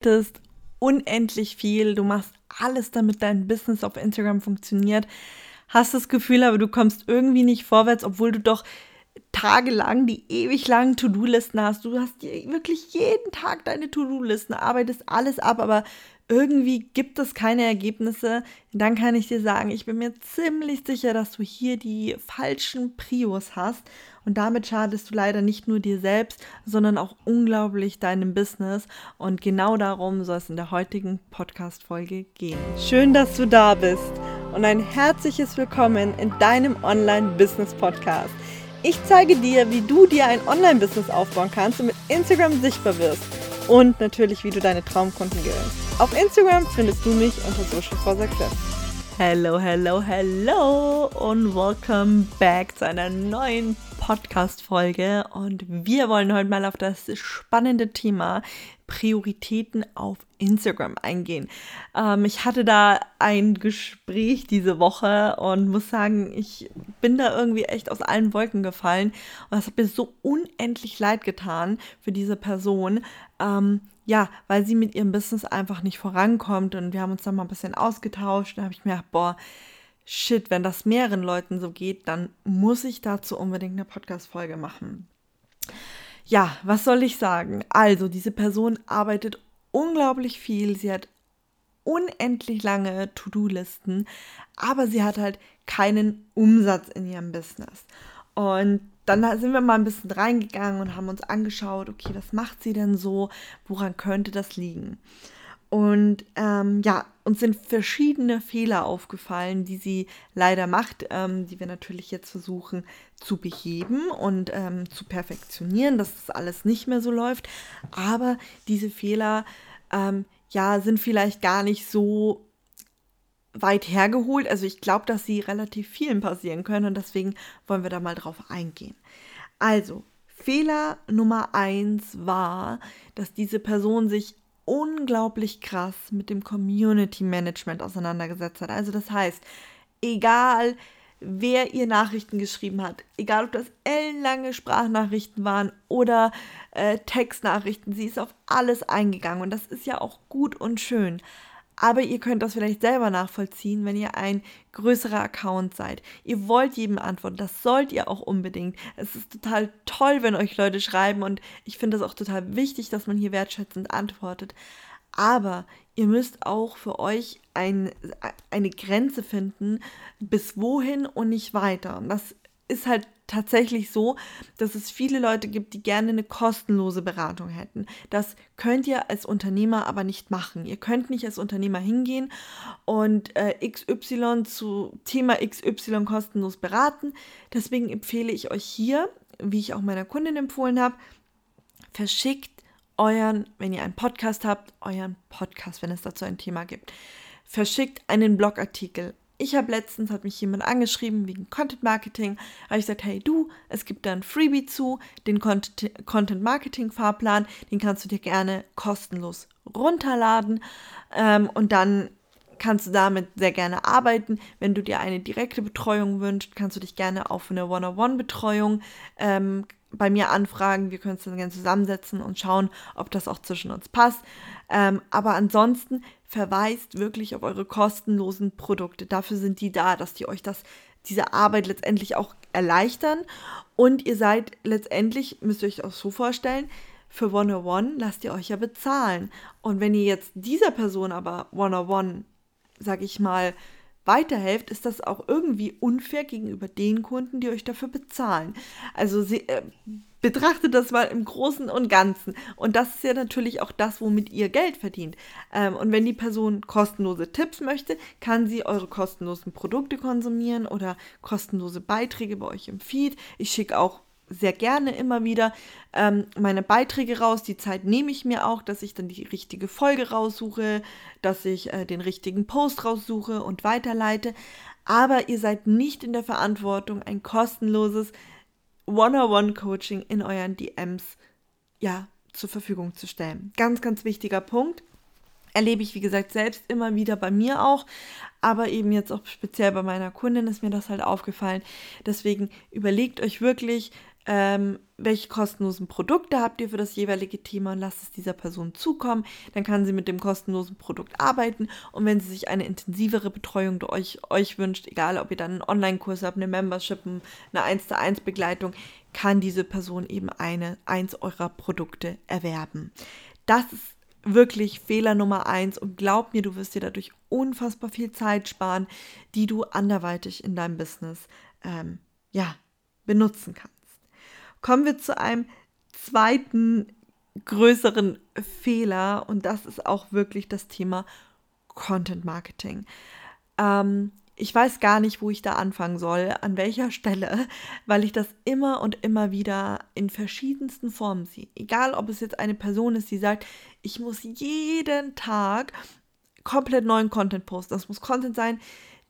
arbeitest unendlich viel, du machst alles, damit dein Business auf Instagram funktioniert, hast das Gefühl, aber du kommst irgendwie nicht vorwärts, obwohl du doch tagelang die ewig langen To-Do-Listen hast. Du hast wirklich jeden Tag deine To-Do-Listen, arbeitest alles ab, aber irgendwie gibt es keine Ergebnisse, dann kann ich dir sagen, ich bin mir ziemlich sicher, dass du hier die falschen Prios hast und damit schadest du leider nicht nur dir selbst, sondern auch unglaublich deinem Business und genau darum soll es in der heutigen Podcast Folge gehen. Schön, dass du da bist und ein herzliches Willkommen in deinem Online Business Podcast. Ich zeige dir, wie du dir ein Online Business aufbauen kannst und mit Instagram sichtbar wirst und natürlich, wie du deine Traumkunden gewinnst. Auf Instagram findest du mich unter Social for Success. Hello, hello, hello und welcome back zu einer neuen Podcast-Folge. Und wir wollen heute mal auf das spannende Thema Prioritäten auf Instagram eingehen. Ähm, ich hatte da ein Gespräch diese Woche und muss sagen, ich bin da irgendwie echt aus allen Wolken gefallen. Und es hat mir so unendlich leid getan für diese Person. Ähm, ja, weil sie mit ihrem Business einfach nicht vorankommt und wir haben uns dann mal ein bisschen ausgetauscht. Da habe ich mir gedacht, boah, shit, wenn das mehreren Leuten so geht, dann muss ich dazu unbedingt eine Podcast-Folge machen. Ja, was soll ich sagen? Also, diese Person arbeitet unglaublich viel. Sie hat unendlich lange To-Do-Listen, aber sie hat halt keinen Umsatz in ihrem Business. Und dann sind wir mal ein bisschen reingegangen und haben uns angeschaut, okay, was macht sie denn so? Woran könnte das liegen? Und ähm, ja, uns sind verschiedene Fehler aufgefallen, die sie leider macht, ähm, die wir natürlich jetzt versuchen zu beheben und ähm, zu perfektionieren, dass das alles nicht mehr so läuft. Aber diese Fehler, ähm, ja, sind vielleicht gar nicht so weit hergeholt. Also ich glaube, dass sie relativ vielen passieren können und deswegen wollen wir da mal drauf eingehen. Also, Fehler Nummer eins war, dass diese Person sich unglaublich krass mit dem Community Management auseinandergesetzt hat. Also das heißt, egal wer ihr Nachrichten geschrieben hat, egal ob das ellenlange Sprachnachrichten waren oder äh, Textnachrichten, sie ist auf alles eingegangen und das ist ja auch gut und schön. Aber ihr könnt das vielleicht selber nachvollziehen, wenn ihr ein größerer Account seid. Ihr wollt jedem antworten, das sollt ihr auch unbedingt. Es ist total toll, wenn euch Leute schreiben und ich finde es auch total wichtig, dass man hier wertschätzend antwortet. Aber ihr müsst auch für euch ein, eine Grenze finden, bis wohin und nicht weiter. Und das ist halt tatsächlich so, dass es viele Leute gibt, die gerne eine kostenlose Beratung hätten. Das könnt ihr als Unternehmer aber nicht machen. Ihr könnt nicht als Unternehmer hingehen und äh, XY zu Thema XY kostenlos beraten. Deswegen empfehle ich euch hier, wie ich auch meiner Kundin empfohlen habe, verschickt euren, wenn ihr einen Podcast habt, euren Podcast, wenn es dazu ein Thema gibt. Verschickt einen Blogartikel ich habe letztens, hat mich jemand angeschrieben wegen Content Marketing, habe ich gesagt, hey du, es gibt da ein Freebie zu, den Content Marketing Fahrplan, den kannst du dir gerne kostenlos runterladen ähm, und dann kannst du damit sehr gerne arbeiten. Wenn du dir eine direkte Betreuung wünschst, kannst du dich gerne auf eine One-on-One-Betreuung ähm, bei mir anfragen. Wir können uns dann gerne zusammensetzen und schauen, ob das auch zwischen uns passt. Ähm, aber ansonsten verweist wirklich auf eure kostenlosen Produkte. Dafür sind die da, dass die euch das, diese Arbeit letztendlich auch erleichtern. Und ihr seid letztendlich, müsst ihr euch auch so vorstellen, für 101 lasst ihr euch ja bezahlen. Und wenn ihr jetzt dieser Person aber 101, sag ich mal, weiterhelft, ist das auch irgendwie unfair gegenüber den Kunden, die euch dafür bezahlen. Also sie, äh, betrachtet das mal im Großen und Ganzen. Und das ist ja natürlich auch das, womit ihr Geld verdient. Ähm, und wenn die Person kostenlose Tipps möchte, kann sie eure kostenlosen Produkte konsumieren oder kostenlose Beiträge bei euch im Feed. Ich schicke auch sehr gerne immer wieder ähm, meine Beiträge raus. Die Zeit nehme ich mir auch, dass ich dann die richtige Folge raussuche, dass ich äh, den richtigen Post raussuche und weiterleite. Aber ihr seid nicht in der Verantwortung, ein kostenloses One-on-One-Coaching in euren DMs ja zur Verfügung zu stellen. Ganz, ganz wichtiger Punkt. Erlebe ich, wie gesagt, selbst immer wieder bei mir auch, aber eben jetzt auch speziell bei meiner Kundin ist mir das halt aufgefallen. Deswegen überlegt euch wirklich, ähm, welche kostenlosen Produkte habt ihr für das jeweilige Thema und lasst es dieser Person zukommen. Dann kann sie mit dem kostenlosen Produkt arbeiten und wenn sie sich eine intensivere Betreuung durch euch, euch wünscht, egal ob ihr dann einen Online-Kurs habt, eine Membership, eine 1 zu 1 Begleitung, kann diese Person eben eine, eins eurer Produkte erwerben. Das ist wirklich Fehler Nummer eins und glaub mir, du wirst dir dadurch unfassbar viel Zeit sparen, die du anderweitig in deinem Business ähm, ja, benutzen kannst. Kommen wir zu einem zweiten größeren Fehler und das ist auch wirklich das Thema Content Marketing. Ähm, ich weiß gar nicht, wo ich da anfangen soll, an welcher Stelle, weil ich das immer und immer wieder in verschiedensten Formen sehe. Egal, ob es jetzt eine Person ist, die sagt, ich muss jeden Tag komplett neuen Content posten. Das muss Content sein,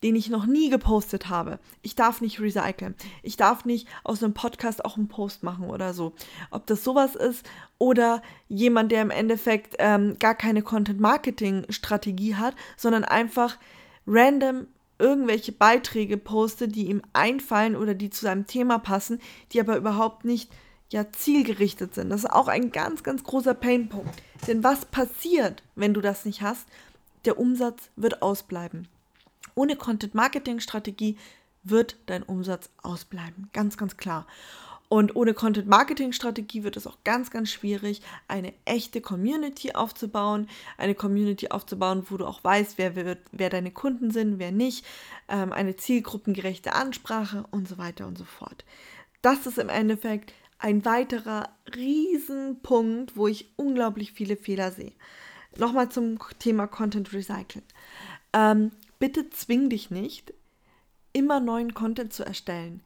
den ich noch nie gepostet habe. Ich darf nicht recyceln. Ich darf nicht aus einem Podcast auch einen Post machen oder so. Ob das sowas ist oder jemand, der im Endeffekt ähm, gar keine Content-Marketing-Strategie hat, sondern einfach random irgendwelche Beiträge postet, die ihm einfallen oder die zu seinem Thema passen, die aber überhaupt nicht ja zielgerichtet sind. Das ist auch ein ganz, ganz großer Painpunkt. Denn was passiert, wenn du das nicht hast? Der Umsatz wird ausbleiben. Ohne Content-Marketing-Strategie wird dein Umsatz ausbleiben. Ganz, ganz klar. Und ohne Content-Marketing-Strategie wird es auch ganz, ganz schwierig, eine echte Community aufzubauen. Eine Community aufzubauen, wo du auch weißt, wer, wer, wer deine Kunden sind, wer nicht. Ähm, eine zielgruppengerechte Ansprache und so weiter und so fort. Das ist im Endeffekt ein weiterer Riesenpunkt, wo ich unglaublich viele Fehler sehe. Nochmal zum Thema Content Recycling. Ähm, bitte zwing dich nicht, immer neuen Content zu erstellen.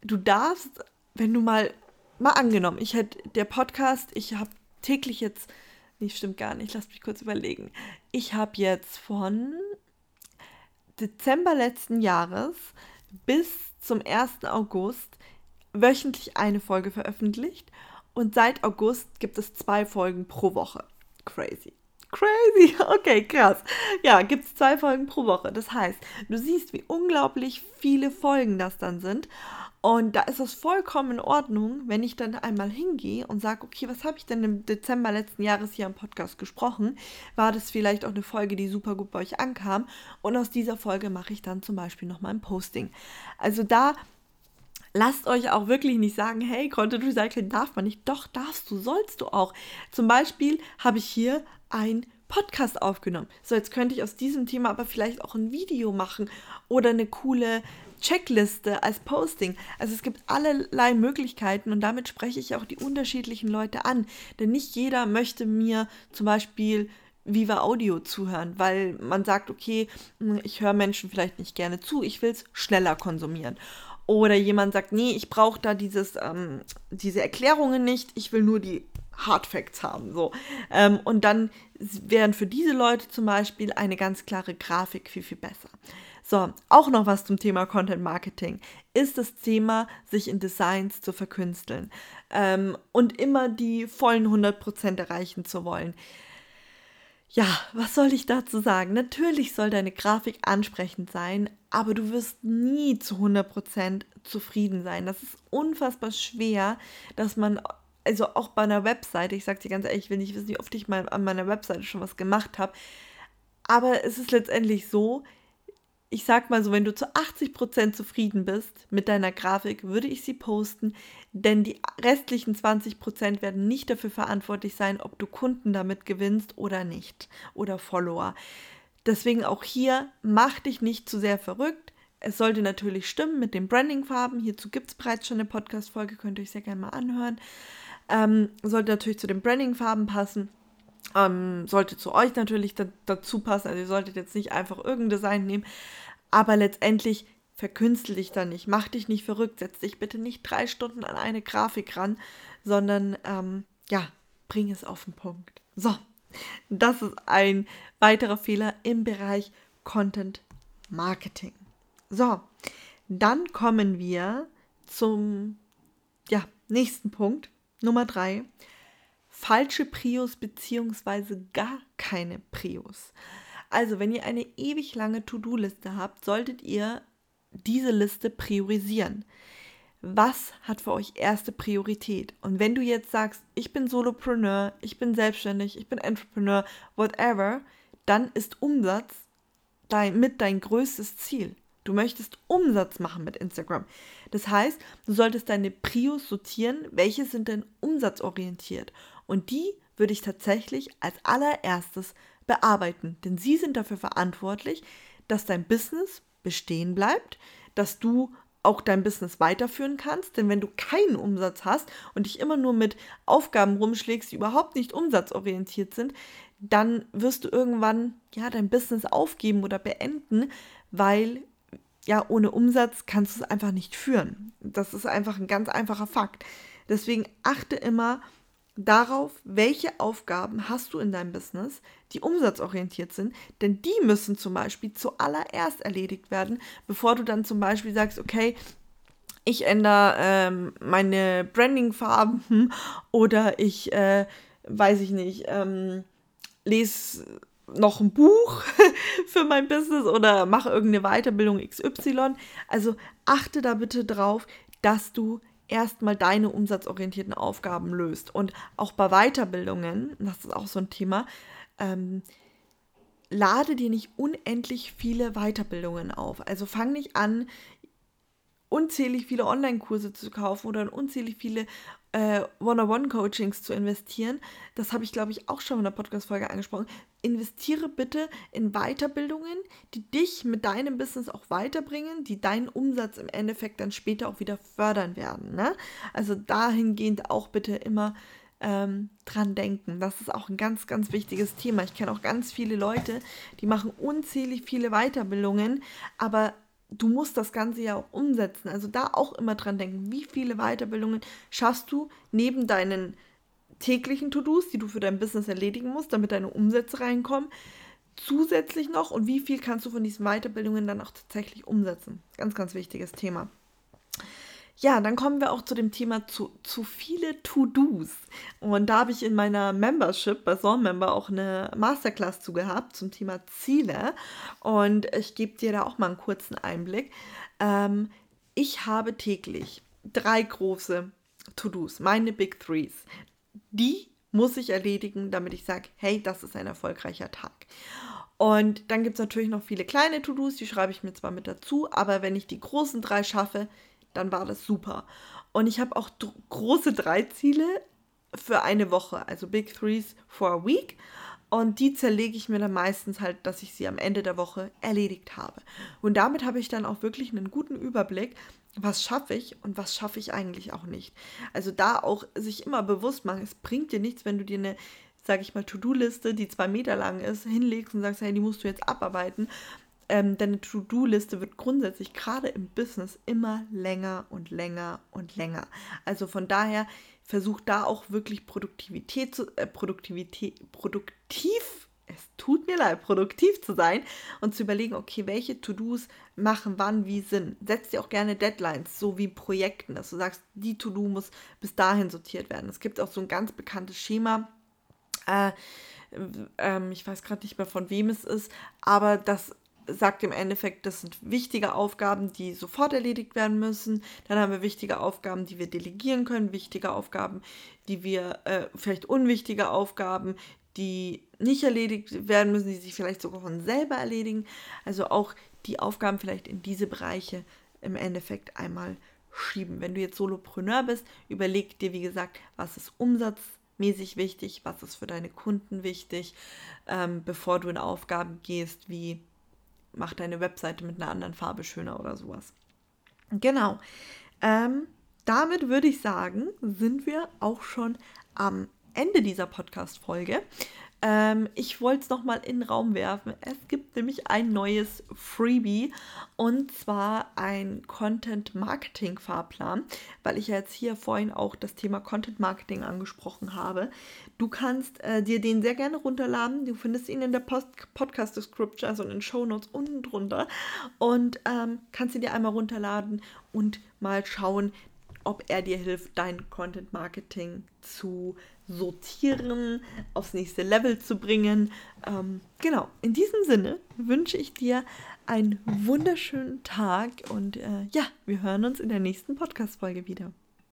Du darfst, wenn du mal, mal angenommen, ich hätte der Podcast, ich habe täglich jetzt, nee, stimmt gar nicht, lass mich kurz überlegen. Ich habe jetzt von Dezember letzten Jahres bis zum 1. August wöchentlich eine Folge veröffentlicht und seit August gibt es zwei Folgen pro Woche. Crazy. Crazy, okay, krass. Ja, gibt es zwei Folgen pro Woche. Das heißt, du siehst, wie unglaublich viele Folgen das dann sind. Und da ist es vollkommen in Ordnung, wenn ich dann einmal hingehe und sage, okay, was habe ich denn im Dezember letzten Jahres hier im Podcast gesprochen? War das vielleicht auch eine Folge, die super gut bei euch ankam? Und aus dieser Folge mache ich dann zum Beispiel nochmal ein Posting. Also da lasst euch auch wirklich nicht sagen, hey, Content Recycling darf man nicht. Doch, darfst du, sollst du auch. Zum Beispiel habe ich hier ein Podcast aufgenommen. So, jetzt könnte ich aus diesem Thema aber vielleicht auch ein Video machen oder eine coole Checkliste als Posting. Also es gibt allerlei Möglichkeiten und damit spreche ich auch die unterschiedlichen Leute an. Denn nicht jeder möchte mir zum Beispiel Viva Audio zuhören, weil man sagt, okay, hm, ich höre Menschen vielleicht nicht gerne zu, ich will es schneller konsumieren. Oder jemand sagt, nee, ich brauche da dieses, ähm, diese Erklärungen nicht, ich will nur die Hard Facts haben. So. Ähm, und dann wären für diese Leute zum Beispiel eine ganz klare Grafik viel, viel besser. So, auch noch was zum Thema Content Marketing ist das Thema, sich in Designs zu verkünsteln ähm, und immer die vollen 100% erreichen zu wollen. Ja, was soll ich dazu sagen? Natürlich soll deine Grafik ansprechend sein, aber du wirst nie zu 100% zufrieden sein. Das ist unfassbar schwer, dass man also auch bei einer Webseite, ich sage dir ganz ehrlich, ich will nicht wissen, wie oft ich mal an meiner Webseite schon was gemacht habe, aber es ist letztendlich so, ich sag mal so, wenn du zu 80% zufrieden bist mit deiner Grafik, würde ich sie posten, denn die restlichen 20% werden nicht dafür verantwortlich sein, ob du Kunden damit gewinnst oder nicht oder Follower. Deswegen auch hier, mach dich nicht zu sehr verrückt. Es sollte natürlich stimmen mit den Brandingfarben. Hierzu gibt es bereits schon eine Podcast-Folge, könnt ihr euch sehr gerne mal anhören. Ähm, sollte natürlich zu den Branding-Farben passen. Ähm, sollte zu euch natürlich da, dazu passen. Also ihr solltet jetzt nicht einfach irgendein Design nehmen. Aber letztendlich verkünstel dich da nicht. Mach dich nicht verrückt. Setz dich bitte nicht drei Stunden an eine Grafik ran, sondern ähm, ja, bring es auf den Punkt. So, das ist ein weiterer Fehler im Bereich Content Marketing. So, dann kommen wir zum ja, nächsten Punkt. Nummer drei, falsche Prios beziehungsweise gar keine Prios. Also, wenn ihr eine ewig lange To-Do-Liste habt, solltet ihr diese Liste priorisieren. was hat für euch erste Priorität? Und wenn du jetzt sagst, ich bin Solopreneur, ich bin selbstständig, ich bin Entrepreneur, whatever, dann ist Umsatz dein, mit dein größtes Ziel. Du möchtest Umsatz machen mit Instagram. Das heißt, du solltest deine Prios sortieren, welche sind denn umsatzorientiert. Und die würde ich tatsächlich als allererstes bearbeiten. Denn sie sind dafür verantwortlich, dass dein Business bestehen bleibt, dass du auch dein Business weiterführen kannst. Denn wenn du keinen Umsatz hast und dich immer nur mit Aufgaben rumschlägst, die überhaupt nicht umsatzorientiert sind, dann wirst du irgendwann ja dein Business aufgeben oder beenden, weil ja ohne Umsatz kannst du es einfach nicht führen. Das ist einfach ein ganz einfacher Fakt. Deswegen achte immer darauf, welche Aufgaben hast du in deinem Business, die umsatzorientiert sind, denn die müssen zum Beispiel zuallererst erledigt werden, bevor du dann zum Beispiel sagst, okay, ich ändere ähm, meine Branding-Farben oder ich, äh, weiß ich nicht, ähm, lese noch ein Buch für mein Business oder mache irgendeine Weiterbildung XY. Also achte da bitte drauf, dass du erstmal deine umsatzorientierten Aufgaben löst. Und auch bei Weiterbildungen, das ist auch so ein Thema, ähm, lade dir nicht unendlich viele Weiterbildungen auf. Also fang nicht an, unzählig viele Online-Kurse zu kaufen oder unzählig viele äh, One-on-One-Coachings zu investieren. Das habe ich, glaube ich, auch schon in der Podcast-Folge angesprochen. Investiere bitte in Weiterbildungen, die dich mit deinem Business auch weiterbringen, die deinen Umsatz im Endeffekt dann später auch wieder fördern werden. Ne? Also dahingehend auch bitte immer ähm, dran denken. Das ist auch ein ganz, ganz wichtiges Thema. Ich kenne auch ganz viele Leute, die machen unzählig viele Weiterbildungen, aber du musst das Ganze ja auch umsetzen. Also da auch immer dran denken, wie viele Weiterbildungen schaffst du neben deinen täglichen To-Dos, die du für dein Business erledigen musst, damit deine Umsätze reinkommen, zusätzlich noch und wie viel kannst du von diesen Weiterbildungen dann auch tatsächlich umsetzen. Ganz, ganz wichtiges Thema. Ja, dann kommen wir auch zu dem Thema zu, zu viele To-Dos. Und da habe ich in meiner Membership bei Soul Member auch eine Masterclass zu gehabt zum Thema Ziele. Und ich gebe dir da auch mal einen kurzen Einblick. Ähm, ich habe täglich drei große To-Dos, meine Big Threes. Die muss ich erledigen, damit ich sage, hey, das ist ein erfolgreicher Tag. Und dann gibt es natürlich noch viele kleine To-Dos, die schreibe ich mir zwar mit dazu, aber wenn ich die großen drei schaffe, dann war das super. Und ich habe auch große drei Ziele für eine Woche, also Big Threes for a Week. Und die zerlege ich mir dann meistens halt, dass ich sie am Ende der Woche erledigt habe. Und damit habe ich dann auch wirklich einen guten Überblick, was schaffe ich und was schaffe ich eigentlich auch nicht. Also da auch sich immer bewusst machen, es bringt dir nichts, wenn du dir eine, sage ich mal, To-Do-Liste, die zwei Meter lang ist, hinlegst und sagst, hey, die musst du jetzt abarbeiten ähm, deine To-Do-Liste wird grundsätzlich gerade im Business immer länger und länger und länger. Also von daher versuch da auch wirklich Produktivität zu, äh, Produktivität, produktiv, es tut mir leid, produktiv zu sein und zu überlegen, okay, welche To-Dos machen wann wie Sinn. Setz dir auch gerne Deadlines, so wie Projekten, dass du sagst, die To-Do muss bis dahin sortiert werden. Es gibt auch so ein ganz bekanntes Schema, äh, ähm, ich weiß gerade nicht mehr von wem es ist, aber das sagt im Endeffekt, das sind wichtige Aufgaben, die sofort erledigt werden müssen. Dann haben wir wichtige Aufgaben, die wir delegieren können, wichtige Aufgaben, die wir, äh, vielleicht unwichtige Aufgaben, die nicht erledigt werden müssen, die sich vielleicht sogar von selber erledigen. Also auch die Aufgaben vielleicht in diese Bereiche im Endeffekt einmal schieben. Wenn du jetzt Solopreneur bist, überleg dir, wie gesagt, was ist umsatzmäßig wichtig, was ist für deine Kunden wichtig, ähm, bevor du in Aufgaben gehst, wie mach deine Webseite mit einer anderen Farbe schöner oder sowas. Genau. Ähm, damit würde ich sagen, sind wir auch schon am Ende dieser Podcast-Folge. Ähm, ich wollte es nochmal in den Raum werfen. Es gibt nämlich ein neues Freebie und zwar ein Content Marketing Fahrplan, weil ich ja jetzt hier vorhin auch das Thema Content Marketing angesprochen habe. Du kannst äh, dir den sehr gerne runterladen. Du findest ihn in der Post Podcast Description, also in den Show Notes unten drunter und ähm, kannst ihn dir einmal runterladen und mal schauen, ob er dir hilft, dein Content Marketing zu sortieren, aufs nächste Level zu bringen. Ähm, genau, in diesem Sinne wünsche ich dir einen wunderschönen Tag und äh, ja, wir hören uns in der nächsten Podcast-Folge wieder.